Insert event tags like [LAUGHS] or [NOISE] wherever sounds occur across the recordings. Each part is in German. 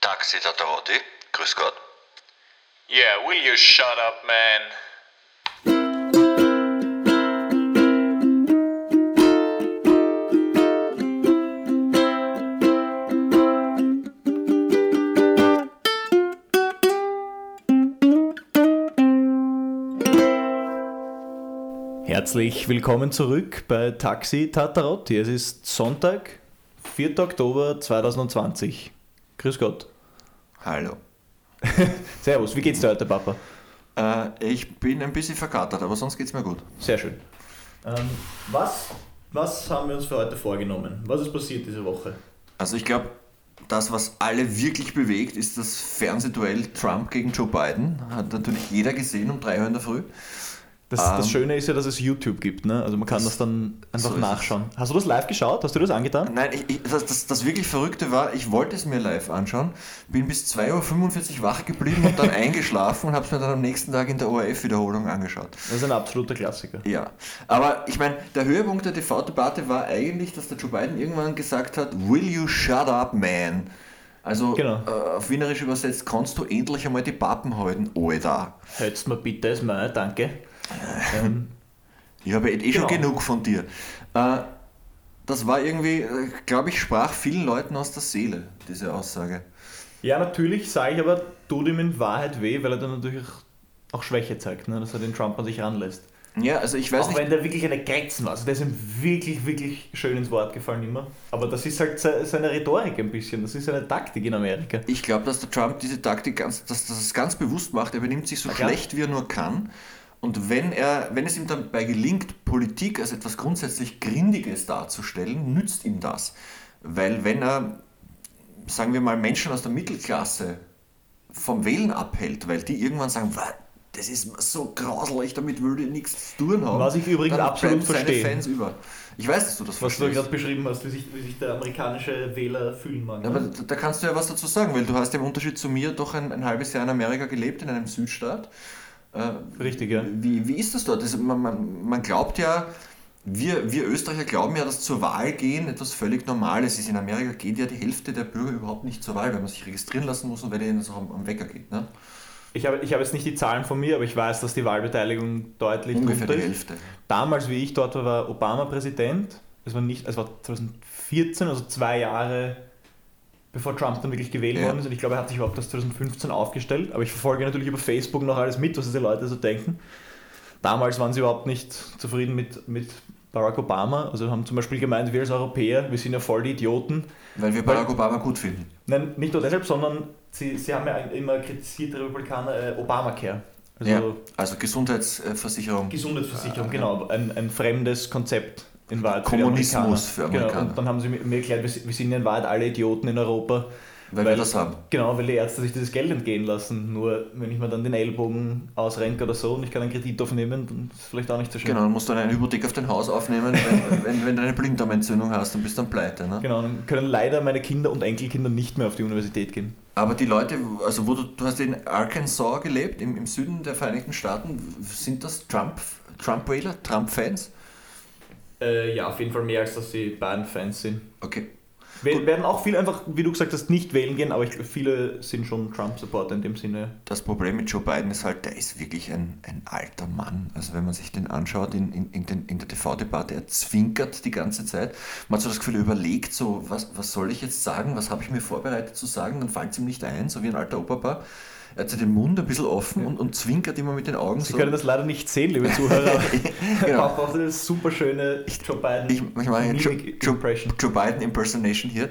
Taxi Tataroti, grüß Gott. Yeah, will you shut up, man? Herzlich willkommen zurück bei Taxi Tatarotti. Es ist Sonntag, 4. Oktober 2020. Grüß Gott. Hallo. [LAUGHS] Servus, wie geht's dir heute, Papa? Äh, ich bin ein bisschen verkatert, aber sonst geht's mir gut. Sehr schön. Ähm, was, was haben wir uns für heute vorgenommen? Was ist passiert diese Woche? Also ich glaube, das, was alle wirklich bewegt, ist das Fernsehduell Trump gegen Joe Biden. Hat natürlich jeder gesehen um 3 Uhr in der Früh. Das, Ähm, das Schöne ist ja, dass es YouTube gibt, ne? Also man kann das, dann einfach so nachschauen. Hast du das live geschaut? Hast du das angetan? Nein, ich, ich, das, das, das wirklich Verrückte war, ich wollte es mir live anschauen, bin bis 2.45 Uhr wach geblieben und dann [LAUGHS] eingeschlafen und habe es mir dann am nächsten Tag in der ORF-Wiederholung angeschaut. Das ist ein absoluter Klassiker. Ja, aber ich meine, der Höhepunkt der TV-Debatte war eigentlich, dass der Joe Biden irgendwann gesagt hat, Will you shut up, man? Also Genau. äh, auf Wienerisch übersetzt, kannst du endlich einmal die Pappen halten, Alter. Hältst mir bitte das mal, danke. Ähm, Ich habe eh schon Genau. genug von dir. Äh, das war irgendwie, glaube ich, sprach vielen Leuten aus der Seele, diese Aussage. Ja, natürlich, sage ich aber, tut ihm in Wahrheit weh, weil er dann natürlich auch Schwäche zeigt, ne? dass er den Trump an sich ranlässt. Ja, also ich weiß auch nicht, wenn der wirklich eine Grätzen war. Also der ist ihm wirklich, wirklich schön ins Wort gefallen immer. Aber das ist halt se- seine Rhetorik ein bisschen, das ist seine Taktik in Amerika. ich glaube, dass der Trump diese Taktik ganz, dass, dass es ganz bewusst macht. Er benimmt sich so Na schlecht, wie er nur kann. Und wenn, er, wenn es ihm dabei gelingt, Politik als etwas grundsätzlich Grindiges darzustellen, nützt ihm das. Weil wenn er, sagen wir mal, Menschen aus der Mittelklasse vom Wählen abhält, weil die irgendwann sagen, "Wa, das ist so grauselig, damit würde ich nichts zu tun haben. Was ich übrigens dann absolut verstehe. Fans über. Ich weiß, dass du das Was du verstehst. gerade beschrieben hast, wie sich, wie sich der amerikanische Wähler fühlen mag. Aber da da kannst du ja was dazu sagen, weil du hast im Unterschied zu mir doch ein, ein halbes Jahr in Amerika gelebt, in einem Südstaat. Äh, Richtig, ja. wie, wie ist das dort? Das, man, man, man glaubt ja, wir, wir Österreicher glauben ja, dass zur Wahl gehen etwas völlig Normales ist. In Amerika geht ja die Hälfte der Bürger überhaupt nicht zur Wahl, weil man sich registrieren lassen muss und weil denen das auch am, am Wecker geht. Ne? Ich habe, ich habe jetzt nicht die Zahlen von mir, aber ich weiß, dass die Wahlbeteiligung deutlich Ungefähr die ist. Hälfte. Damals, wie ich dort war, war Obama Präsident. Es war, nicht, es war 2014, also zwei Jahre bevor Trump dann wirklich gewählt Ja. worden ist. Und ich glaube, er hat sich überhaupt erst 2015 aufgestellt. Aber ich verfolge natürlich über Facebook noch alles mit, was diese Leute so denken. Damals waren sie überhaupt nicht zufrieden mit, mit Barack Obama. Also haben zum Beispiel gemeint, wir als Europäer, wir sind ja voll die Idioten. Weil wir Barack Obama gut finden. Nein, nicht nur deshalb, sondern sie, sie haben ja immer kritisiert, die Republikaner, äh, Obamacare. Also ja. Also Gesundheitsversicherung. Gesundheitsversicherung, genau, ein, ein fremdes Konzept in Wahrheit für Kommunismus Amerikaner. für Amerikaner. Genau, und dann haben sie mir erklärt, wir, sind ja in Wahrheit alle Idioten in Europa. Weil wir das haben. Genau, weil die Ärzte sich dieses Geld entgehen lassen. Nur wenn ich mir dann den Ellbogen ausrenke oder so und ich kann einen Kredit aufnehmen, dann ist es vielleicht auch nicht so schön. Genau, dann musst du eine Hypothek auf dein Haus aufnehmen, [LAUGHS] wenn, wenn, wenn du eine Blinddarmentzündung hast, dann bist du dann pleite. Ne? Genau, dann können leider meine Kinder und Enkelkinder nicht mehr auf die Universität gehen. Aber die Leute, also wo du, du hast in Arkansas gelebt, im, im Süden der Vereinigten Staaten, sind das Trump, Trump-Wähler, Trump-Fans? Äh, ja, auf jeden Fall mehr als dass sie Bayern-Fans sind. Okay. Wir werden auch viele einfach, wie du gesagt hast, nicht wählen gehen, aber ich, viele sind schon Trump-Supporter in dem Sinne. Das Problem mit Joe Biden ist halt, der ist wirklich ein, ein alter Mann. Also wenn man sich den anschaut in, in, in, den, in der TV-Debatte, er zwinkert die ganze Zeit. Man hat so das Gefühl, er überlegt so, was, was soll ich jetzt sagen, was habe ich mir vorbereitet zu sagen, dann fällt es ihm nicht ein, so wie ein alter Opa. Er hat den Mund ein bisschen offen und, und zwinkert immer mit den Augen Sie so. können das leider nicht sehen, liebe Zuhörer. [LAUGHS] Genau. Papa macht eine super schöne Joe Biden Ich, ich mache Joe, Joe. Joe Biden Impersonation hier.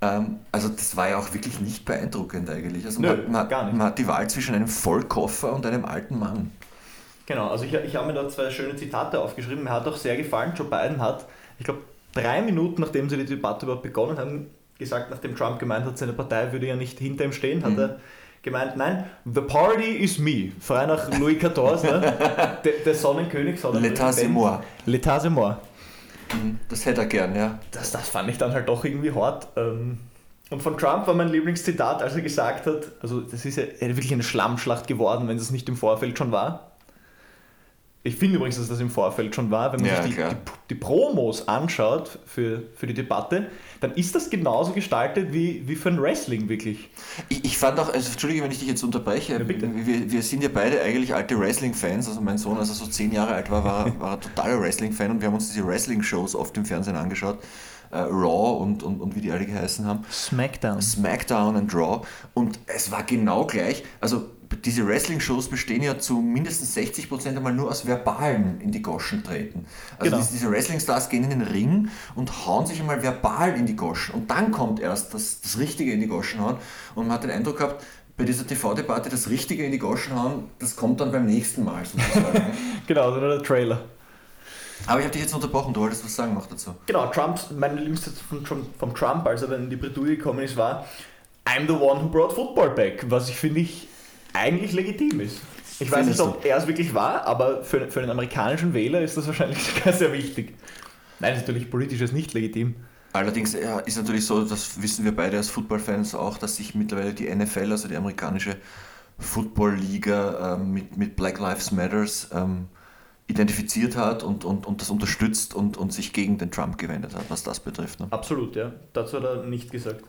Ähm, also das war ja auch wirklich nicht beeindruckend eigentlich. Also Nö, man, hat- man, gar nicht. man hat die Wahl zwischen einem Vollkoffer und einem alten Mann. Genau, also ich, ich habe mir da zwei schöne Zitate aufgeschrieben. Mir hat auch sehr gefallen, Joe Biden hat, ich glaube, drei Minuten nachdem sie die Debatte überhaupt begonnen haben, gesagt, nachdem Trump gemeint hat, seine Partei würde ja nicht hinter ihm stehen, Mhm. hat er gemeint, nein, the party is me. Frei nach Louis XIV, ne? [LAUGHS] der, der Sonnenkönig. L'état c'est moi. L'état c'est moi. Das hätte er gern, ja. Das, das fand ich dann halt doch irgendwie hart. Ähm, Und von Trump war mein Lieblingszitat, als er gesagt hat, also das ist ja wirklich eine Schlammschlacht geworden, wenn es nicht im Vorfeld schon war. Ich finde übrigens, dass das im Vorfeld schon war, wenn man Ja, sich die, die, die Promos anschaut für, für die Debatte, dann ist das genauso gestaltet wie, wie für ein Wrestling wirklich. Ich, ich fand auch, also Entschuldige, wenn ich dich jetzt unterbreche, bitte. wir, wir sind ja beide eigentlich alte Wrestling-Fans. Also mein Sohn, als er so zehn Jahre alt war, war, er- war er totaler Wrestling-Fan und wir haben uns diese Wrestling-Shows oft im Fernsehen angeschaut. Äh, Raw und, und, und wie die alle geheißen haben. Smackdown. SmackDown und Raw. Und es war genau gleich. Also diese Wrestling-Shows bestehen ja zu mindestens 60% einmal nur aus verbalen in die Goschen treten. Also Genau. diese, diese Wrestling-Stars gehen in den Ring und hauen sich einmal verbal in die Goschen. Und dann kommt erst das, das Richtige in die Goschen hauen. Und man hat den Eindruck gehabt, bei dieser TV-Debatte das Richtige in die Goschen hauen, das kommt dann beim nächsten Mal sozusagen. [LAUGHS] Genau, so der Trailer. Aber ich habe dich jetzt unterbrochen, du wolltest was sagen noch dazu. Genau, Trumps, mein Lieblingssatz von, Trump- vom Trump, als er dann in die Bredouille gekommen ist, war I'm the one who brought football back, was ich finde ich eigentlich legitim ist. Ich weiß nicht, ob er es wirklich war, aber für, für einen amerikanischen Wähler ist das wahrscheinlich [LAUGHS] sehr wichtig. Nein, natürlich politisch ist nicht legitim. Allerdings ja, ist natürlich so, das wissen wir beide als Football-Fans auch, dass sich mittlerweile die NFL, also die amerikanische Football-Liga, ähm, mit, mit Black Lives Matters ähm, identifiziert hat und, und, und das unterstützt und, und sich gegen den Trump gewendet hat, was das betrifft. Ne? Absolut, ja. Dazu hat er nicht gesagt.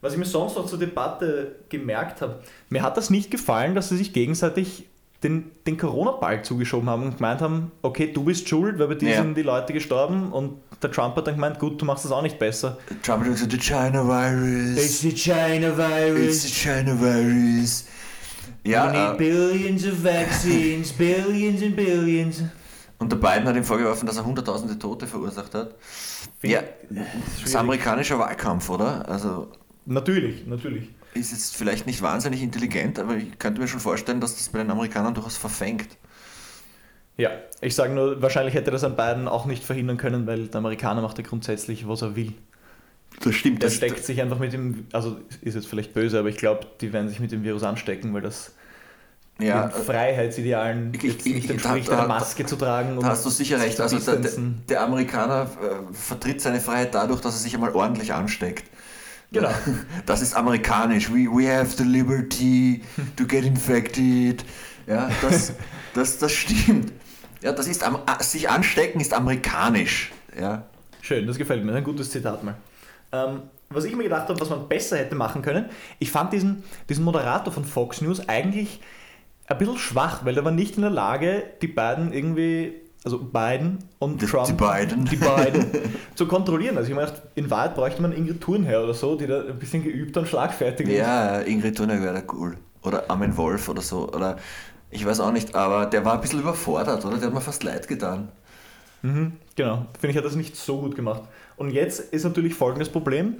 Was ich mir sonst noch zur Debatte gemerkt habe, mir hat das nicht gefallen, dass sie sich gegenseitig den, den Corona-Ball zugeschoben haben und gemeint haben, okay, du bist schuld, weil bei dir Ja. sind die Leute gestorben und der Trump hat dann gemeint, gut, du machst das auch nicht besser. Trump hat gesagt, the China virus, the China it's the China virus. Ja, äh, billions of vaccines, [LAUGHS] billions and billions. und der Biden hat ihm vorgeworfen, dass er hunderttausende Tote verursacht hat. Ja, das ist amerikanischer Wahlkampf, oder? Also Natürlich, natürlich. ist jetzt vielleicht nicht wahnsinnig intelligent, aber ich könnte mir schon vorstellen, dass das bei den Amerikanern durchaus verfängt. Ja, ich sage nur, wahrscheinlich hätte das an beiden auch nicht verhindern können, weil der Amerikaner macht ja grundsätzlich, was er will. Das stimmt. Der Das, steckt sich einfach mit dem, also ist jetzt vielleicht böse, aber ich glaube, die werden sich mit dem Virus anstecken, weil das ja, den Freiheitsidealen ich- ich- nicht ich- entspricht, da- eine Maske zu tragen. da hast du sicher sich recht. Also der, der Amerikaner äh, vertritt seine Freiheit dadurch, dass er sich einmal ordentlich ansteckt. Genau. [LAUGHS] Das ist amerikanisch. We, we have the liberty to get infected. Ja, das, [LAUGHS] das, das stimmt. Ja, das ist, sich anstecken ist amerikanisch. Ja. Schön, das gefällt mir. Ein gutes Zitat mal. Ähm, was ich mir gedacht habe, was man besser hätte machen können, ich fand diesen, diesen Moderator von Fox News eigentlich ein bisschen schwach, weil er war nicht in der Lage, die beiden irgendwie, also Biden und Die- Trump, die beiden. die [LAUGHS] beiden zu kontrollieren. Also ich gedacht, in Wahrheit bräuchte man Ingrid Thurnherr oder so, die da ein bisschen geübter und schlagfertig ist. Ja, Ingrid Thunberg wäre da cool. Oder Armin Wolf oder so. Oder ich weiß auch nicht, aber der war ein bisschen überfordert, oder? Der hat mir fast leid getan. Mhm, genau, finde ich, hat das nicht so gut gemacht. Und jetzt ist natürlich folgendes Problem.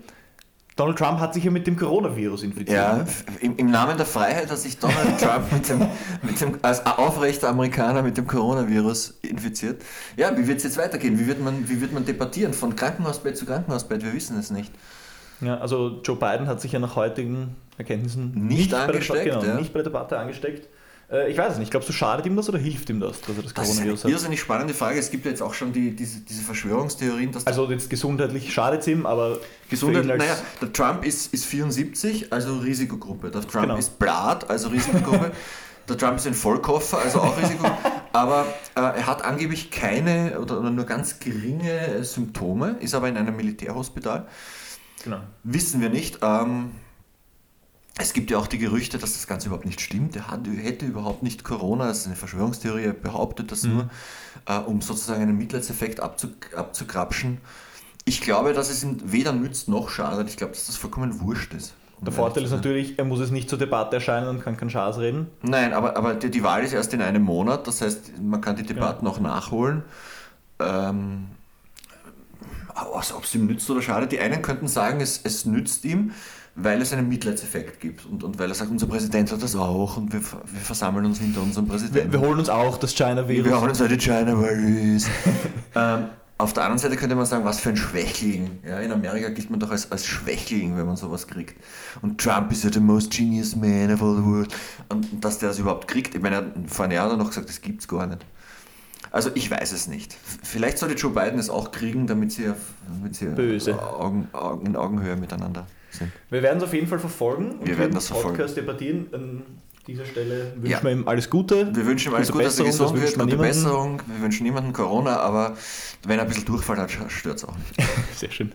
Donald Trump hat sich ja mit dem Coronavirus infiziert. Ja, ne? im, im Namen der Freiheit hat sich Donald Trump mit dem, mit dem, als aufrechter Amerikaner mit dem Coronavirus infiziert. Ja, wie wird es jetzt weitergehen? Wie wird, man, wie wird man debattieren? Von Krankenhausbett zu Krankenhausbett? Wir wissen es nicht. Ja, also Joe Biden hat sich ja nach heutigen Erkenntnissen Nicht bei der, angesteckt, Debatte- genau, ja. nicht bei der Debatte angesteckt. Äh, ich weiß es nicht. Glaubst du, schadet ihm das oder hilft ihm das, dass er das Das ist Coronavirus eine hat? irrsinnig spannende Frage. Es gibt ja jetzt auch schon die, diese, diese Verschwörungstheorien, dass Also jetzt gesundheitlich schadet es ihm, aber Gesundheit, für ihn als- naja, der Trump ist, ist 74, also Risikogruppe. Der Trump Genau. ist Blatt, also Risikogruppe. [LAUGHS] der Trump ist ein Vollkoffer, also auch Risikogruppe. Aber äh, er hat angeblich keine oder, oder nur ganz geringe Symptome, ist aber in einem Militärhospital. genau. Wissen wir nicht. Ähm, es gibt ja auch die Gerüchte, dass das Ganze überhaupt nicht stimmt. Er hat, hätte überhaupt nicht Corona. Das ist eine Verschwörungstheorie. Er behauptet das nur, äh, um sozusagen einen Mitleidseffekt abzu, abzukrapschen. Ich glaube, dass es ihm weder nützt noch schadet. Ich glaube, dass das vollkommen wurscht ist. um Der Vorteil ist natürlich, er muss es nicht zur Debatte erscheinen und kann keinen Schaß reden. Nein, aber, aber die, die Wahl ist erst in einem Monat. Das heißt, man kann die Debatten noch nachholen. Ähm, also, ob es ihm nützt oder schadet. Die einen könnten sagen, es, es nützt ihm, weil es einen Mitleidseffekt gibt und, und weil er sagt, unser Präsident hat das auch und wir, wir versammeln uns hinter unserem Wir, Präsidenten. wir holen uns auch das China-Virus. Wir haben uns heute China Virus. [LAUGHS] ähm, auf der anderen Seite könnte man sagen, was für ein Schwächling. Ja, in Amerika gilt man doch als, als Schwächling, wenn man sowas kriegt. Und Trump ist ja the most genius man of all the world. Und dass der das überhaupt kriegt, ich meine, er hat vor einem Jahr noch gesagt, das gibt's gar nicht. Also ich weiß es nicht. Vielleicht sollte Joe Biden es auch kriegen, damit sie, damit sie Böse. Augen, Augen, in Augenhöhe miteinander sind. Wir werden es auf jeden Fall verfolgen. und Wir werden das verfolgen. Podcast debattieren. Ähm, dieser Stelle wünschen Ja. wir ihm alles Gute. Wir wünschen ihm alles Gute dass er gesund wird, gute niemandem. Besserung. Wir wünschen niemandem Corona, aber wenn er ein bisschen Durchfall hat, stört es auch nicht. [LAUGHS] Sehr schön.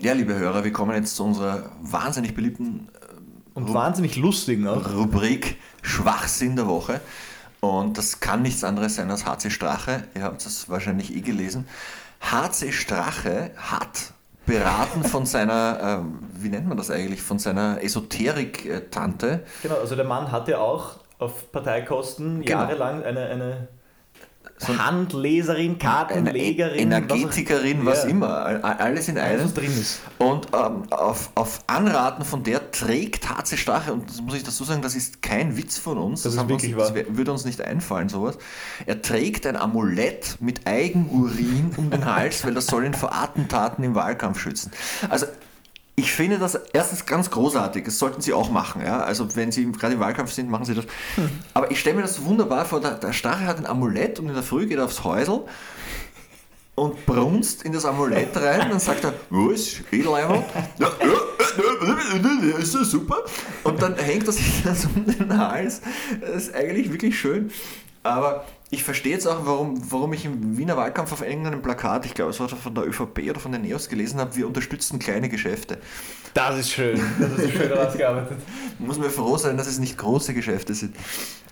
Ja, liebe Hörer, wir kommen jetzt zu unserer wahnsinnig beliebten Und wahnsinnig lustigen auch. Rubrik Schwachsinn der Woche. Und das kann nichts anderes sein als HC Strache. Ihr habt es wahrscheinlich eh gelesen. HC Strache hat beraten von seiner, [LAUGHS] ähm, wie nennt man das eigentlich, von seiner Esoterik-Tante. Genau, also der Mann hatte auch auf Parteikosten Genau. jahrelang eine, eine So Handleserin, Kartenlegerin, Energetikerin, was, Ja. immer, all- alles in alles einem. was drin ist. Und ähm, auf, auf Anraten von der trägt HC Strache, und das muss ich dazu sagen, das ist kein Witz von uns, Das wirklich uns, das würde uns nicht einfallen, sowas. Er trägt ein Amulett mit Eigenurin um den Hals, weil das soll ihn vor Attentaten im Wahlkampf schützen. Also ich finde das erstens ganz großartig, das sollten Sie auch machen. Ja? Also wenn Sie gerade im Wahlkampf sind, machen Sie das. Aber ich stelle mir das wunderbar vor, der, der Strache hat ein Amulett und in der Früh geht er aufs Häusl und brunst in das Amulett rein, dann sagt er, was, Edeleimer? Ja, ja, ist das super? Und dann hängt er sich das [LAUGHS] um den Hals. Das ist eigentlich wirklich schön. Aber ich verstehe jetzt auch, warum, warum ich im Wiener Wahlkampf auf irgendeinem Plakat, ich glaube, es war von der ÖVP oder von den NEOS gelesen habe, wir unterstützen kleine Geschäfte. Das ist schön. Das ist schön [LAUGHS] rausgearbeitet. Muss mir froh sein, dass es nicht große Geschäfte sind.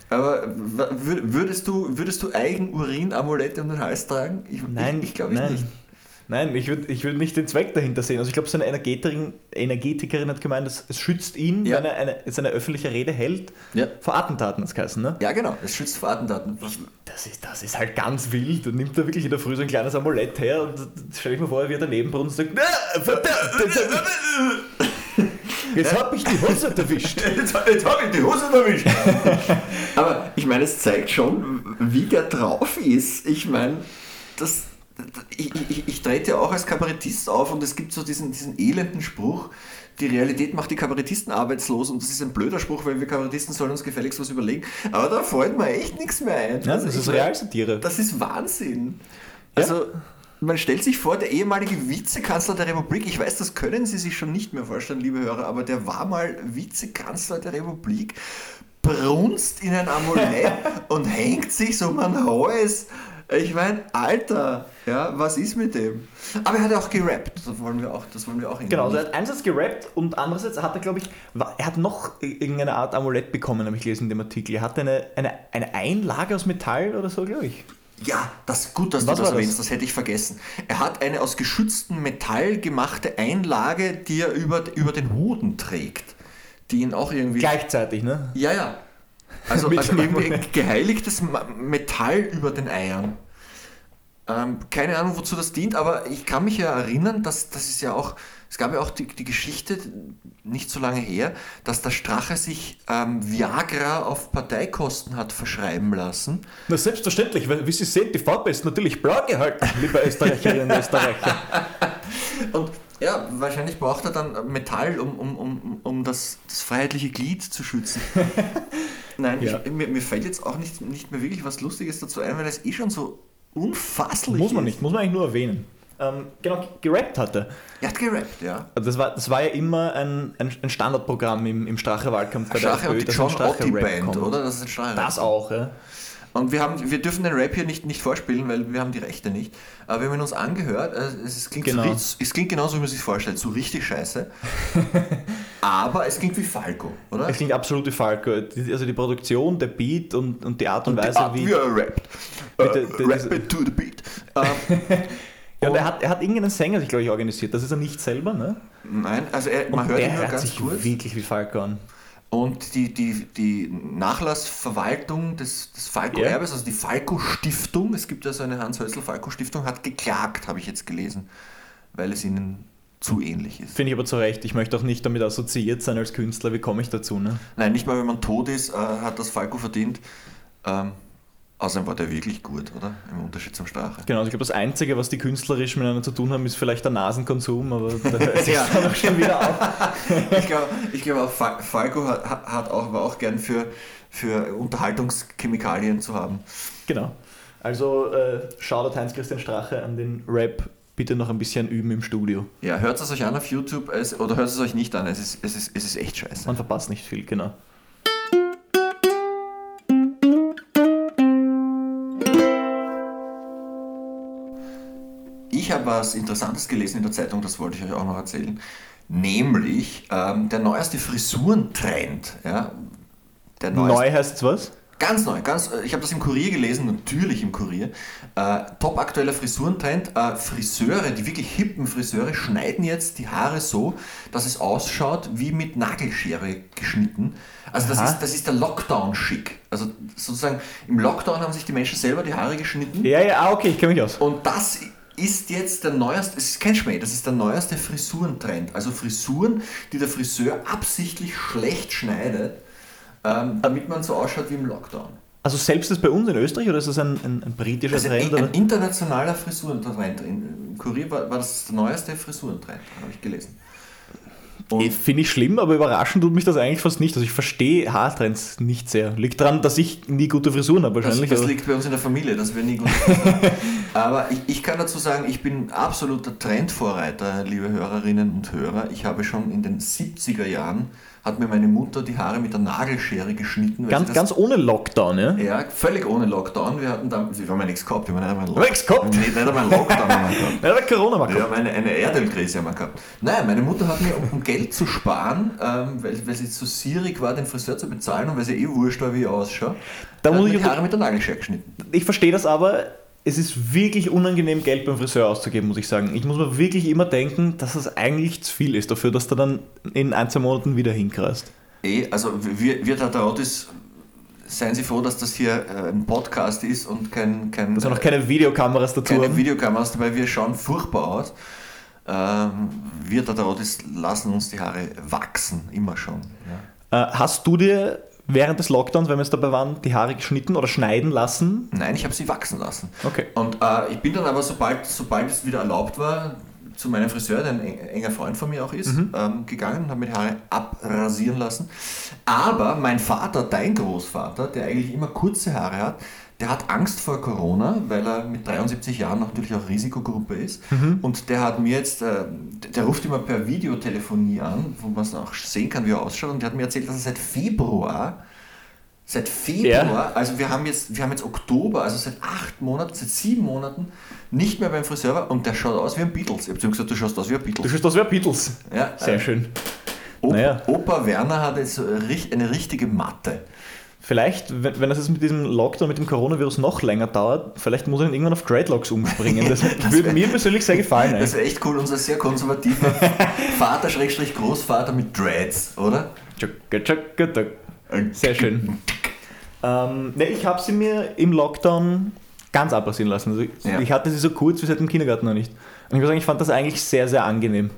Aber würdest du, würdest du Eigenurin-Amulette um den Hals tragen? Ich, Nein, ich, ich glaube nein. nicht. Nein, ich würde ich würd nicht den Zweck dahinter sehen. Also ich glaube, seine Energetikerin, Energetikerin hat gemeint, es, es schützt ihn, Ja. wenn er eine, seine öffentliche Rede hält, Ja. vor Attentaten, das geheißen, ne? Ja, genau, es schützt vor Attentaten. Das ist, das ist halt ganz wild. Und nimmt da wirklich in der Früh so ein kleines Amulett her und stell ich mir vor, wie er daneben brunst und sagt, "Ah, verdammt, jetzt hab ich, hab die Hose erwischt. [LAUGHS] Jetzt, jetzt habe ich die Hose erwischt. [LAUGHS] Aber ich meine, es zeigt schon, wie der drauf ist. Ich meine, das, ich, ich, ich trete ja auch als Kabarettist auf und es gibt so diesen, diesen elenden Spruch, die Realität macht die Kabarettisten arbeitslos und das ist ein blöder Spruch, weil wir Kabarettisten sollen uns gefälligst was überlegen. Aber da fällt mir echt nichts mehr ein. Ja, Also das ich ist Realsatire. Das ist Wahnsinn. Also, man stellt sich vor, der ehemalige Vizekanzler der Republik, ich weiß, das können Sie sich schon nicht mehr vorstellen, liebe Hörer, aber der war mal Vizekanzler der Republik, brunst in ein Amulett [LAUGHS] und hängt sich so um den Hals. Ich meine, Alter, ja, was ist mit dem? Aber er hat auch gerappt, das wollen wir auch, das wollen wir auch Genau, also er hat einerseits gerappt und andererseits hat er, glaube ich, er hat noch irgendeine Art Amulett bekommen, habe ich gelesen in dem Artikel. Er hatte eine, eine, eine Einlage aus Metall oder so, glaube ich. Ja, das gut, dass Was du das war das? erwähnst, das hätte ich vergessen. Er hat eine aus geschütztem Metall gemachte Einlage, die er über, über den Hoden trägt. Die ihn auch irgendwie. Gleichzeitig, ne? Ja, ja. Also, [LAUGHS] also irgendwie geheiligtes Metall über den Eiern. Ähm, keine Ahnung, wozu das dient, aber ich kann mich ja erinnern, dass das ist ja auch, es gab ja auch die, die Geschichte, nicht so lange her, dass der Strache sich ähm, Viagra auf Parteikosten hat verschreiben lassen. Na, selbstverständlich, weil wie Sie sehen, die Farbe ist natürlich blau gehalten, liebe Österreicherinnen und Österreicher. [LAUGHS] Und ja, wahrscheinlich braucht er dann Metall, um, um, um, um das, das freiheitliche Glied zu schützen. [LAUGHS] Nein, Ja. ich, mir, mir fällt jetzt auch nicht, nicht mehr wirklich was Lustiges dazu ein, weil das eh schon so unfasslich Muss man ist. nicht, muss man eigentlich nur erwähnen. Ähm, genau, gerappt hatte. Er hat gerappt, ja. Also Das war, das war ja immer ein, ein, ein Standardprogramm im, im Strache-Wahlkampf bei der Strache und die John Strache-Rap Otti Band, kommt. oder? Das ist ein Strache. Das auch, ja. Und wir, haben, wir dürfen den Rap hier nicht, nicht vorspielen, weil wir haben die Rechte nicht. Aber wir haben ihn uns angehört. äh, Es klingt, Genau. so, es klingt genauso, wie man sich vorstellt. So richtig scheiße. [LAUGHS] Aber es klingt wie Falco, oder? Es klingt absolut wie Falco. Also die Produktion, der Beat und, und die Art und, die Weise, Art, wie. wie er rappt. Der- rap it to the beat. [LAUGHS] Ähm, Ja, und er hat, er hat irgendeinen Sänger sich, glaube ich, organisiert. Das ist er nicht selber, ne? Nein, also er, man Und hört ihn der nur hört ganz sich kurz. wirklich wie Falco an. Und die, die, die Nachlassverwaltung des, des Falco-Erbes, also die Falco-Stiftung, es gibt ja so eine Hans-Hössel-Falco-Stiftung, hat geklagt, habe ich jetzt gelesen, weil es ihnen zu ähnlich ist. Finde ich aber zu Recht. Ich möchte auch nicht damit assoziiert sein als Künstler. Wie komme ich dazu, ne? Nein, nicht mal wenn man tot ist, äh, hat das Falco verdient. Ähm, außerdem war der wirklich gut, oder? Im Unterschied zum Strache. Genau, also ich glaube, das Einzige, was die künstlerisch miteinander zu tun haben, ist vielleicht der Nasenkonsum, aber da [LAUGHS] hört sich Ja. dann auch schon wieder auf. [LAUGHS] Ich glaube, ich glaube auch Fa- Falco hat, hat auch, war auch gern für, für Unterhaltungschemikalien zu haben. Genau. Also äh, Shoutout Heinz-Christian Strache an den Rap bitte noch ein bisschen üben im Studio. Ja, hört es euch an auf YouTube es, oder hört es euch nicht an. Es ist, es, ist, es ist echt scheiße. Man verpasst nicht viel, genau. Ich habe was Interessantes gelesen in der Zeitung, das wollte ich euch auch noch erzählen. Nämlich ähm, der neueste Frisurentrend. Ja, der neueste, Neu heißt was? Ganz neu, ganz, äh, ich habe das im Kurier gelesen, natürlich im Kurier. Äh, top aktueller Frisurentrend. Äh, Friseure, die wirklich hippen Friseure, schneiden jetzt die Haare so, dass es ausschaut wie mit Nagelschere geschnitten. Also das Aha. ist, das ist der Lockdown-Schick. Also sozusagen im Lockdown haben sich die Menschen selber die Haare geschnitten. Ja, ja, ah, okay, ich kenne mich aus. Und das ist jetzt der neueste, es ist kein Schmäh, das ist der neueste Frisurentrend. Also Frisuren, die der Friseur absichtlich schlecht schneidet, ähm, damit man so ausschaut wie im Lockdown. Also selbst das bei uns in Österreich oder ist das ein, ein, ein britischer Also Trend? ein, Oder? ein internationaler Frisurentrend. Im Kurier war, war das der neueste Frisurentrend, habe ich gelesen. Finde ich schlimm, aber überraschend tut mich das eigentlich fast nicht. Also ich verstehe Haartrends nicht sehr. Liegt daran, dass ich nie gute Frisuren habe Das, wahrscheinlich. das aber- liegt bei uns in der Familie, dass wir nie gut [LAUGHS] Aber ich, ich kann dazu sagen, ich bin absoluter Trendvorreiter, liebe Hörerinnen und Hörer. Ich habe schon in den 70er Jahren, hat mir meine Mutter die Haare mit der Nagelschere geschnitten. ganz, ganz ohne Lockdown, ja? Ja, völlig ohne Lockdown. Wir hatten da, wir haben ja nichts gehabt. Wir haben nicht einmal haben nichts gehabt? Nicht, nicht einmal Lockdown haben wir gehabt. [LAUGHS] Der Corona mal Wir haben eine, eine Erdölkrise haben wir gehabt. Nein, meine Mutter hat mir, um Geld zu sparen, ähm, weil, weil sie zu sierig war, den Friseur zu bezahlen und weil sie eh wurscht war, wie ich ausschaue, Da muss ich die Haare mit der Nagelschere geschnitten. Ich verstehe das aber. Es ist wirklich unangenehm, Geld beim Friseur auszugeben, muss ich sagen. Ich muss mir wirklich immer denken, dass es eigentlich zu viel ist dafür, dass du dann in ein, zwei Monaten wieder hinkreist. Eh, also wir, wir Tataratis, seien Sie froh, dass das hier äh, ein Podcast ist und kein, kein, Dass wir noch keine Videokameras dazu keine haben. Videokameras dabei. Wir schauen furchtbar aus. Ähm, wir Tataratis lassen uns die Haare wachsen, immer schon. Ja. Äh, hast du dir während des Lockdowns, wenn wir jetzt dabei waren, die Haare geschnitten oder schneiden lassen? Nein, ich habe sie wachsen lassen. Okay. Und äh, ich bin dann aber, sobald, sobald es wieder erlaubt war, zu meinem Friseur, der ein eng- enger Freund von mir auch ist, ähm, gegangen und habe mir die Haare abrasieren lassen. Aber mein Vater, dein Großvater, der eigentlich immer kurze Haare hat, der hat Angst vor Corona, weil er mit 73 Jahren natürlich auch Risikogruppe ist. Und der hat mir jetzt, äh, der ruft immer per Videotelefonie an, wo man es auch sehen kann, wie er ausschaut. Und der hat mir erzählt, dass er seit Februar Seit Februar, also wir haben, jetzt, wir haben jetzt Oktober, also seit acht Monaten, seit sieben Monaten nicht mehr beim Friseur war und der schaut aus wie ein Beatles. Ich habe zu ihm gesagt, du schaust aus wie ein Du Beatles. schaust aus wie ein Beatles. Ja, Sehr äh, schön. Opa, Naja. Opa Werner hat jetzt eine richtige Matte. Vielleicht, wenn, wenn das jetzt mit diesem Lockdown, mit dem Coronavirus noch länger dauert, vielleicht muss er dann irgendwann auf Dreadlocks umspringen. Das, [LAUGHS] würde mir persönlich sehr gefallen. Das wäre echt cool, unser sehr konservativer [LAUGHS] Vater, Schrägstrich Großvater mit Dreads, oder? Sehr schön. Ähm, ne, ich habe sie mir im Lockdown ganz abrasieren lassen. Also ich, Ja. ich hatte sie so kurz wie seit dem Kindergarten noch nicht. Und ich muss sagen, ich fand das eigentlich sehr, sehr angenehm.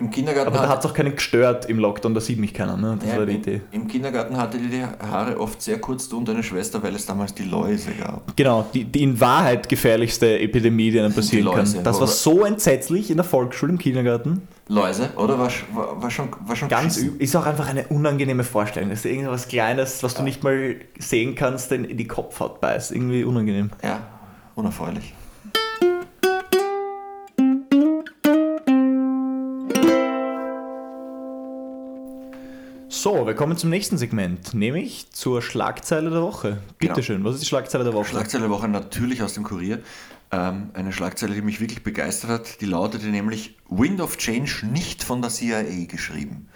Im Kindergarten, Aber da hat es auch keinen gestört im Lockdown, da sieht mich keiner. Ne? Das ja, war die im- Idee. Im Kindergarten hatte die die Haare oft sehr kurz, du und deine Schwester, weil es damals die Läuse gab. Genau, die, die in Wahrheit gefährlichste Epidemie, die einem passieren Läuse, kann. Das war so entsetzlich in der Volksschule, im Kindergarten. Läuse, oder? War, war, war schon, war schon Ganz beschissen. üb- ist auch einfach eine unangenehme Vorstellung. Das ist irgendwas Kleines, was du nicht mal sehen kannst, denn in die Kopfhaut beißt. Irgendwie unangenehm. Ja, unerfreulich. So, wir kommen zum nächsten Segment, nämlich zur Schlagzeile der Woche. Bitte Genau. schön, was ist die Schlagzeile der Woche? Schlagzeile der Woche natürlich aus dem Kurier. Ähm, eine Schlagzeile, die mich wirklich begeistert hat, die lautete nämlich Wind of Change nicht von der CIA geschrieben.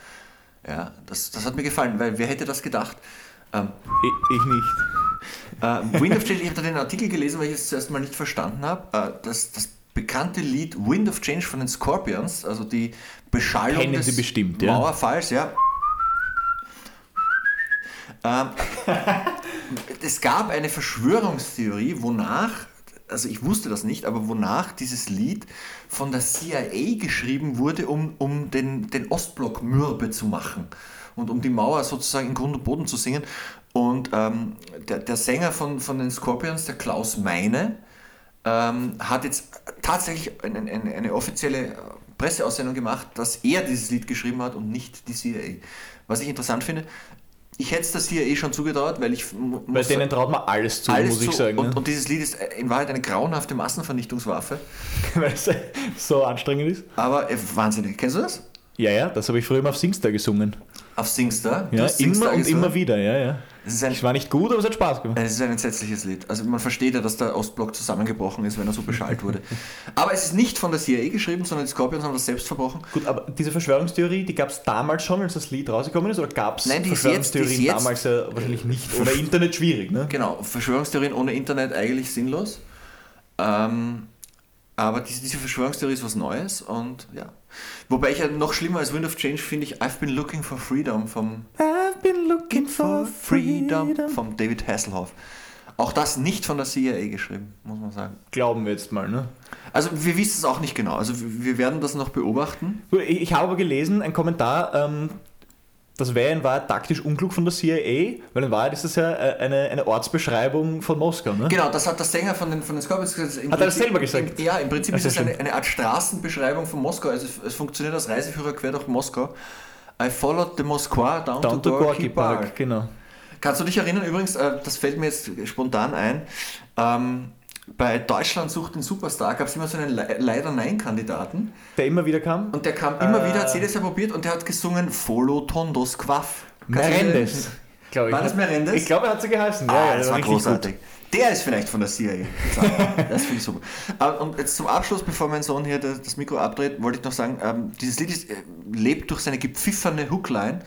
Ja, das, das hat mir gefallen, weil wer hätte das gedacht? Ähm, ich, ich nicht. äh, Wind of Change, ich habe da den Artikel gelesen, weil ich es zuerst mal nicht verstanden habe. Äh, das, das bekannte Lied Wind of Change von den Scorpions, also die Beschallung Kennen des Sie bestimmt, ja. Mauerfalls, ja. Ähm, es gab eine Verschwörungstheorie, wonach, also ich wusste das nicht, aber wonach dieses Lied von der CIA geschrieben wurde, um, um den, den Ostblock mürbe zu machen und um die Mauer sozusagen in Grund und Boden zu singen. Und ähm, der, der Sänger von, von den Scorpions, der Klaus Meine, ähm, hat jetzt tatsächlich eine, eine, eine offizielle Presseaussendung gemacht, dass er dieses Lied geschrieben hat und nicht die CIA. Was ich interessant finde, ich hätte es das hier eh schon zugetraut, weil ich Bei denen traut man alles zu, alles muss ich zu- sagen. Und, ne? und dieses Lied ist in Wahrheit eine grauenhafte Massenvernichtungswaffe. [LAUGHS] Weil es so anstrengend ist. Aber äh, wahnsinnig. Kennst du das? Ja, ja, das habe ich früher immer auf Singstar gesungen. Auf Singstar? Du Ja, hast Singstar immer und gesungen? immer wieder, ja, ja. Ein Es war nicht gut, aber es hat Spaß gemacht. Es ist ein entsetzliches Lied. Also man versteht ja, dass der Ostblock zusammengebrochen ist, wenn er so beschallt wurde. [LAUGHS] Aber es ist nicht von der CIA geschrieben, sondern die Scorpions haben das selbst verbrochen. Gut, aber diese Verschwörungstheorie, die gab es damals schon, als das Lied rausgekommen ist, oder gab es Verschwörungstheorien jetzt- damals ja wahrscheinlich nicht? Oder Internet schwierig, ne? Genau, Verschwörungstheorien ohne Internet eigentlich sinnlos. Ähm, aber diese, diese Verschwörungstheorie ist was Neues und ja. Wobei ich ja noch schlimmer als Wind of Change finde ich I've been looking for freedom vom I've been looking for freedom. vom David Hasselhoff. Auch das nicht von der CIA geschrieben, muss man sagen. Glauben wir jetzt mal, ne? Also wir wissen es auch nicht genau. Also wir werden das noch beobachten. Ich, habe aber gelesen, ein Kommentar, ähm, das wäre in Wahrheit taktisch unklug von der CIA, weil in Wahrheit ist das ja äh, eine, eine Ortsbeschreibung von Moskau, ne? Genau, das hat der Sänger von den, von den Scorpions gesagt. Im Hat er das Prinzip- selber gesagt? Im, ja, im Prinzip Das ist es eine, eine Art Straßenbeschreibung von Moskau. Also es, es funktioniert als Reiseführer quer durch Moskau. I followed the Moskwa down, Down to to Gorky Park. Park, genau. Kannst du dich erinnern übrigens, äh, das fällt mir jetzt spontan ein, ähm, bei Deutschland sucht den Superstar gab es immer so einen Le Leider-Nein-Kandidaten Der immer wieder kam? und der kam immer Äh. wieder, hat jedes Jahr probiert und der hat gesungen Folo Tondos Quaff. Merendes. War das Merendes? Ich glaube, er hat so geheißen. Ah, ja, ja, das war richtig großartig. Der ist vielleicht von der CIA. [LAUGHS] Das finde ich super. Und jetzt zum Abschluss, bevor mein Sohn hier das Mikro abdreht, wollte ich noch sagen, ähm, dieses Lied ist, äh, lebt durch seine gepfifferne Hookline.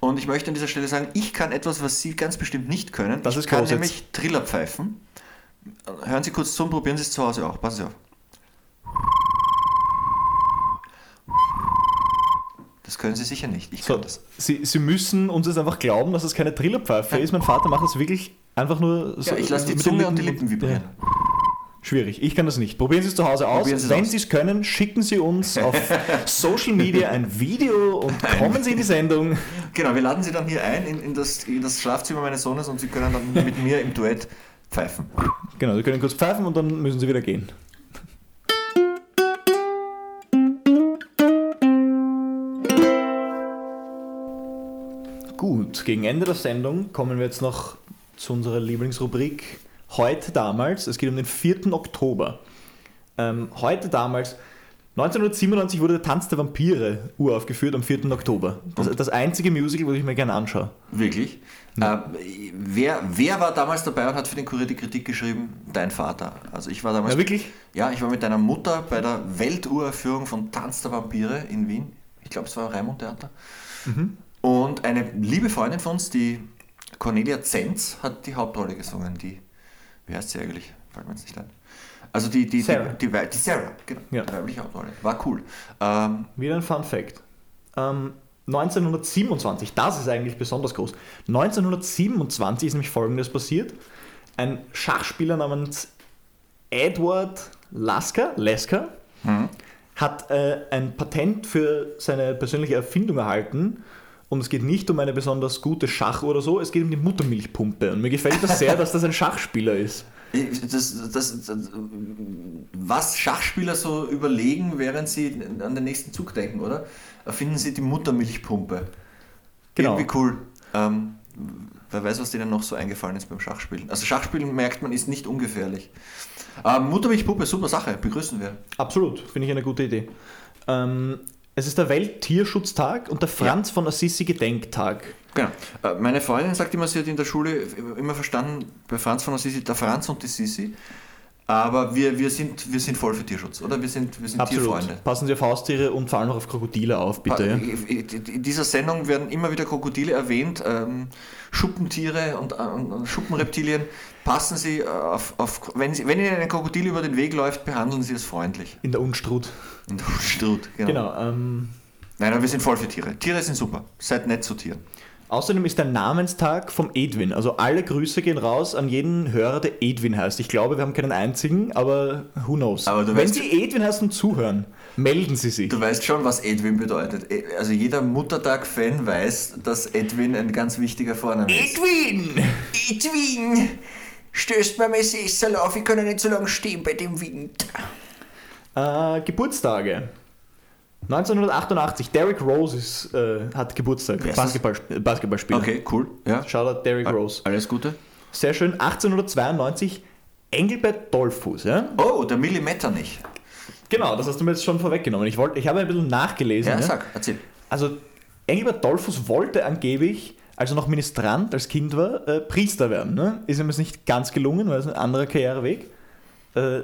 Und ich möchte an dieser Stelle sagen, ich kann etwas, was Sie ganz bestimmt nicht können. Das ich ist kann jetzt. nämlich Triller pfeifen. Hören Sie kurz zu und probieren Sie es zu Hause auch. Passen Sie auf. Das können Sie sicher nicht. Ich So, kann das. Sie, Sie müssen uns jetzt einfach glauben, dass es keine Trillerpfeife [LAUGHS] ist. Mein Vater macht das wirklich einfach nur so. Ja, ich lasse die mit Zunge und die Lippen vibrieren. Ja. Schwierig, ich kann das nicht. Probieren Sie es zu Hause aus. Sie Wenn aus. Sie es können, schicken Sie uns auf [LAUGHS] Social Media ein Video und kommen Sie in die Sendung. Genau, wir laden Sie dann hier ein in, in, das, in das Schlafzimmer meines Sohnes und Sie können dann mit mir im Duett pfeifen. Genau, Sie können kurz pfeifen und dann müssen Sie wieder gehen. Gut, gegen Ende der Sendung kommen wir jetzt noch zu unserer Lieblingsrubrik Heute damals. Es geht um den 4. Oktober. Ähm, heute damals, 1997 wurde der Tanz der Vampire uraufgeführt am 4. Oktober. Das, das einzige Musical, das ich mir gerne anschaue. Wirklich? Äh, wer, wer war damals dabei und hat für den Kurier die Kritik geschrieben? Dein Vater. Also ich war damals. Ja, wirklich? Ja, ich war mit deiner Mutter bei der Welturaufführung von Tanz der Vampire in Wien. Ich glaube, es war Raimund Theater. Mhm. Und eine liebe Freundin von uns, die Cornelia Zenz, hat die Hauptrolle gesungen. Die, wie heißt sie eigentlich? Fällt mir jetzt nicht ein. Also die, die, Sarah. die, die, die Sarah, genau. Ja. Die weibliche Hauptrolle. War cool. Ähm, Wieder ein Fun Fact. Ähm, 1927, das ist eigentlich besonders groß. 1927 ist nämlich folgendes passiert. Ein Schachspieler namens Edward Lasker, Lasker hat äh, ein Patent für seine persönliche Erfindung erhalten. Und es geht nicht um eine besonders gute Schach oder so, es geht um die Muttermilchpumpe. Und mir gefällt das sehr, dass das ein Schachspieler ist. Das, das, das, was Schachspieler so überlegen, während sie an den nächsten Zug denken, oder? Erfinden sie die Muttermilchpumpe. Genau. Irgendwie cool. Ähm, wer weiß, was denen noch so eingefallen ist beim Schachspielen. Also Schachspielen merkt man, ist nicht ungefährlich. Ähm, Muttermilchpumpe, super Sache, begrüßen wir. Absolut, finde ich eine gute Idee. Ähm, es ist der Welttierschutztag und der Franz von Assisi Gedenktag. Genau. Äh, Meine Freundin sagt immer, sie hat in der Schule immer verstanden, bei Franz von Assisi, der Franz und die Sisi. Aber wir, wir, sind, wir sind voll für Tierschutz, oder? Wir sind, wir sind Tierfreunde. Passen Sie auf Haustiere und vor allem auch auf Krokodile auf, bitte. In dieser Sendung werden immer wieder Krokodile erwähnt, ähm, Schuppentiere und, äh, und Schuppenreptilien. Passen Sie äh, auf, auf wenn, Sie, wenn Ihnen ein Krokodil über den Weg läuft, behandeln Sie es freundlich. In der Unstrut. Und Strut, genau. Genau. Ähm, Nein, aber wir sind voll für Tiere. Tiere sind super. Seid nett zu Tieren. Außerdem ist der Namenstag vom Edwin. Also alle Grüße gehen raus an jeden Hörer, der Edwin heißt. Ich glaube, wir haben keinen einzigen, aber who knows. Aber Wenn weißt- Sie Edwin heißen und zuhören, melden Sie sich. Du weißt schon, was Edwin bedeutet. E- Also jeder Muttertag-Fan weiß, dass Edwin ein ganz wichtiger Vorname ist. Edwin! Edwin! Stößt mir mein Sessel auf, ich kann nicht so lange stehen bei dem Wind. Äh, Geburtstage. 1988, Derrick Rose ist, äh, hat Geburtstag. Basketball, äh, Basketballspieler. Okay, cool. Ja. Shoutout Derrick Rose. Alles Gute. Sehr schön. 1892, Engelbert Dollfuß. Ja? Oh, der Millimeter nicht. Genau, das hast du mir jetzt schon vorweggenommen. Ich, wollte, ich habe ein bisschen nachgelesen. Ja, ja. sag, erzähl. Also, Engelbert Dollfuß wollte angeblich, als er noch Ministrant, als Kind war, äh, Priester werden. Ne? Ist ihm das nicht ganz gelungen, weil es ein anderer Karriereweg. Äh,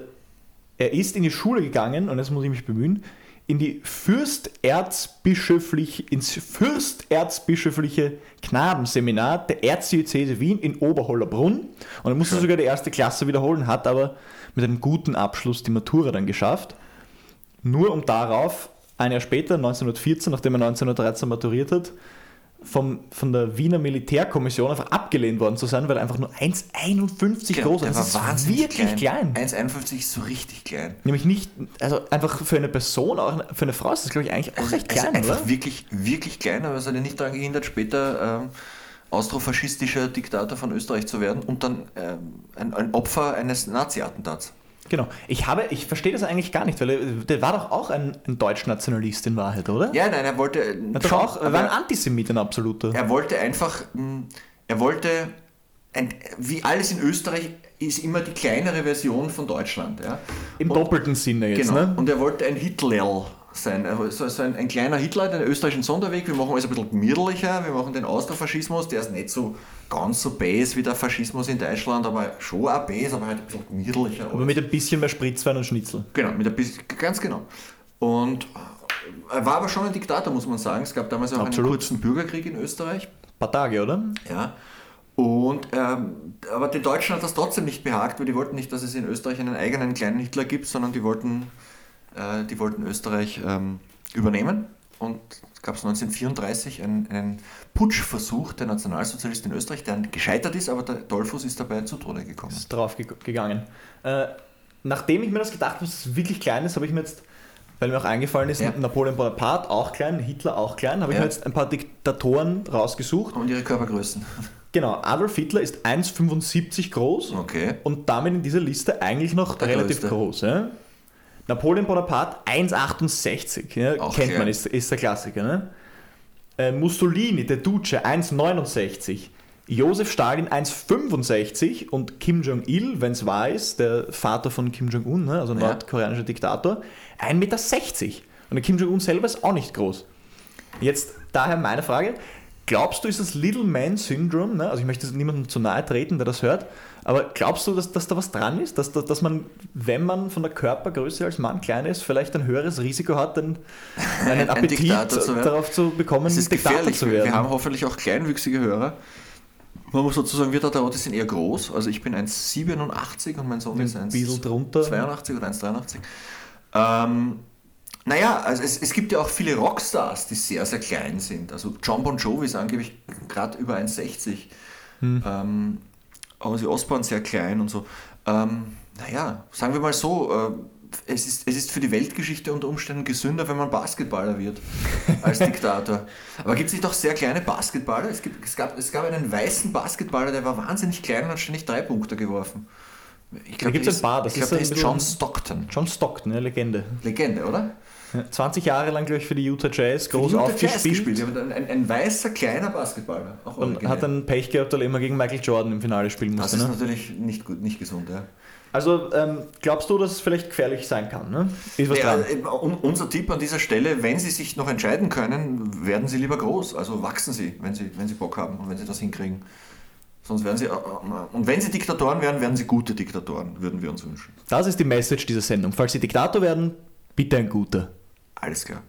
er ist in die Schule gegangen, und jetzt muss ich mich bemühen, in die Fürsterzbischöflich, ins Fürsterzbischöfliche Knabenseminar der Erzdiözese Wien in Oberhollerbrunn. Und er musste Schön. sogar die erste Klasse wiederholen, hat aber mit einem guten Abschluss die Matura dann geschafft. Nur um darauf, ein Jahr später, 1914, nachdem er 1913 maturiert hat, vom, von der Wiener Militärkommission einfach abgelehnt worden zu sein, weil er einfach nur 1,51 groß der ist. Das ist wahnsinnig wirklich klein. 1,51 ist so richtig klein. Nämlich nicht, also einfach für eine Person, auch für eine Frau ist das, glaube ich, eigentlich auch recht Also klein, einfach oder? wirklich, wirklich klein, aber es hat ja nicht daran gehindert, später ähm, austrofaschistischer Diktator von Österreich zu werden und dann ähm, ein, ein Opfer eines Nazi-Attentats. Genau. Ich habe, ich verstehe das eigentlich gar nicht, weil er, der war doch auch ein, ein Deutsch-Nationalist in Wahrheit, oder? Ja, nein, er wollte äh, Er, schon, auch, er war ein Antisemit, ein absoluter. er wollte einfach, mh, er wollte, ein, wie alles in Österreich ist immer die kleinere Version von Deutschland. Ja? Im Und- doppelten Sinne jetzt, Genau. ne? Und er wollte ein Hitlerl sein. War So, so ein, ein kleiner Hitler, den österreichischen Sonderweg. Wir machen alles ein bisschen gemütlicher. Wir machen den Austrofaschismus, der ist nicht so ganz so base wie der Faschismus in Deutschland, aber schon auch base, aber halt ein bisschen gemütlicher. Aber mit ein bisschen mehr Spritzwein und Schnitzel. Genau, mit ein bisschen, ganz genau. Und er war aber schon ein Diktator, muss man sagen. Es gab damals auch Absolut. einen kurzen Bürgerkrieg in Österreich. Ein paar Tage, oder? Ja. Und, ähm, aber den Deutschen hat das trotzdem nicht behagt, weil die wollten nicht, dass es in Österreich einen eigenen kleinen Hitler gibt, sondern die wollten, äh, die wollten Österreich ähm, übernehmen. Und es gab 1934 einen, einen Putschversuch der Nationalsozialisten in Österreich, der gescheitert ist, aber der Dollfuß ist dabei zu Tode gekommen. ist drauf ge gegangen. Äh, nachdem ich mir das gedacht habe, dass es wirklich klein ist, habe ich mir jetzt, weil mir auch eingefallen ist, Ja. Napoleon Bonaparte auch klein, Hitler auch klein, habe ich Ja. mir jetzt ein paar Diktatoren rausgesucht. Und ihre Körpergrößen. [LAUGHS] Genau, Adolf Hitler ist 1,75 groß Okay. und damit in dieser Liste eigentlich noch Der relativ größte. groß. Ja? Napoleon Bonaparte 1,68, ja? Auch kennt man, ist, ist der Klassiker. Ne? Äh, Mussolini, der Duce, 1,69. Josef Stalin 1,65 und Kim Jong-il, wenn es wahr ist, der Vater von Kim Jong-un, ne? also ein Ja. nordkoreanischer Diktator, 1,60 Meter. Und der Kim Jong-un selber ist auch nicht groß. Jetzt daher meine Frage, glaubst du, ist das Little Man Syndrome, ne? also ich möchte niemandem zu nahe treten, der das hört, aber glaubst du, dass, dass da was dran ist, dass, dass, man, wenn man von der Körpergröße als Mann klein ist, vielleicht ein höheres Risiko hat, dann einen [LAUGHS] Ein Appetit Diktator zu darauf zu bekommen, Es ist Diktator gefährlich. zu werden? wir haben hoffentlich auch kleinwüchsige Hörer. Man muss dazu sagen, wir Tataraute sind eher groß. Also ich bin 1,87 und mein Sohn ist ein drunter. 1,82 oder 1,83. Ähm, naja, also es, es gibt ja auch viele Rockstars, die sehr, sehr klein sind. Also John Bon Jovi ist angeblich gerade über 1,60. Hm. Ähm, Ozzy Osbourne sehr klein und so. Ähm, naja, sagen wir mal so, äh, es, ist, es ist für die Weltgeschichte unter Umständen gesünder, wenn man Basketballer wird [LAUGHS] als Diktator. Aber gibt es nicht auch sehr kleine Basketballer? Es, gibt, es, gab, es gab einen weißen Basketballer, der war wahnsinnig klein und hat ständig drei Punkte geworfen. Ich Da gibt's der ein paar, das Ich glaube, ist der ist John Stockton. John Stockton, eine Legende. Legende, oder? Ja, 20 Jahre lang, glaube ich, für die Utah Jazz Für groß Utah aufgespielt. Ein, ein, ein weißer, kleiner Basketballer. Auch Und originell. hat dann Pech gehabt, weil er immer gegen Michael Jordan im Finale spielen das musste. ist Ne? natürlich nicht, gut, nicht gesund, ja. Also ähm, glaubst du, dass es vielleicht gefährlich sein kann? Ne? Ist was Ja, dran? äh, un- unser Tipp an dieser Stelle, wenn Sie sich noch entscheiden können, werden Sie lieber groß. Also wachsen Sie, wenn Sie, wenn Sie Bock haben und wenn Sie das hinkriegen. Sonst werden Sie, äh, äh, und wenn Sie Diktatoren werden, werden Sie gute Diktatoren, würden wir uns wünschen. Das ist die Message dieser Sendung. Falls Sie Diktator werden, bitte ein guter. Alles klar.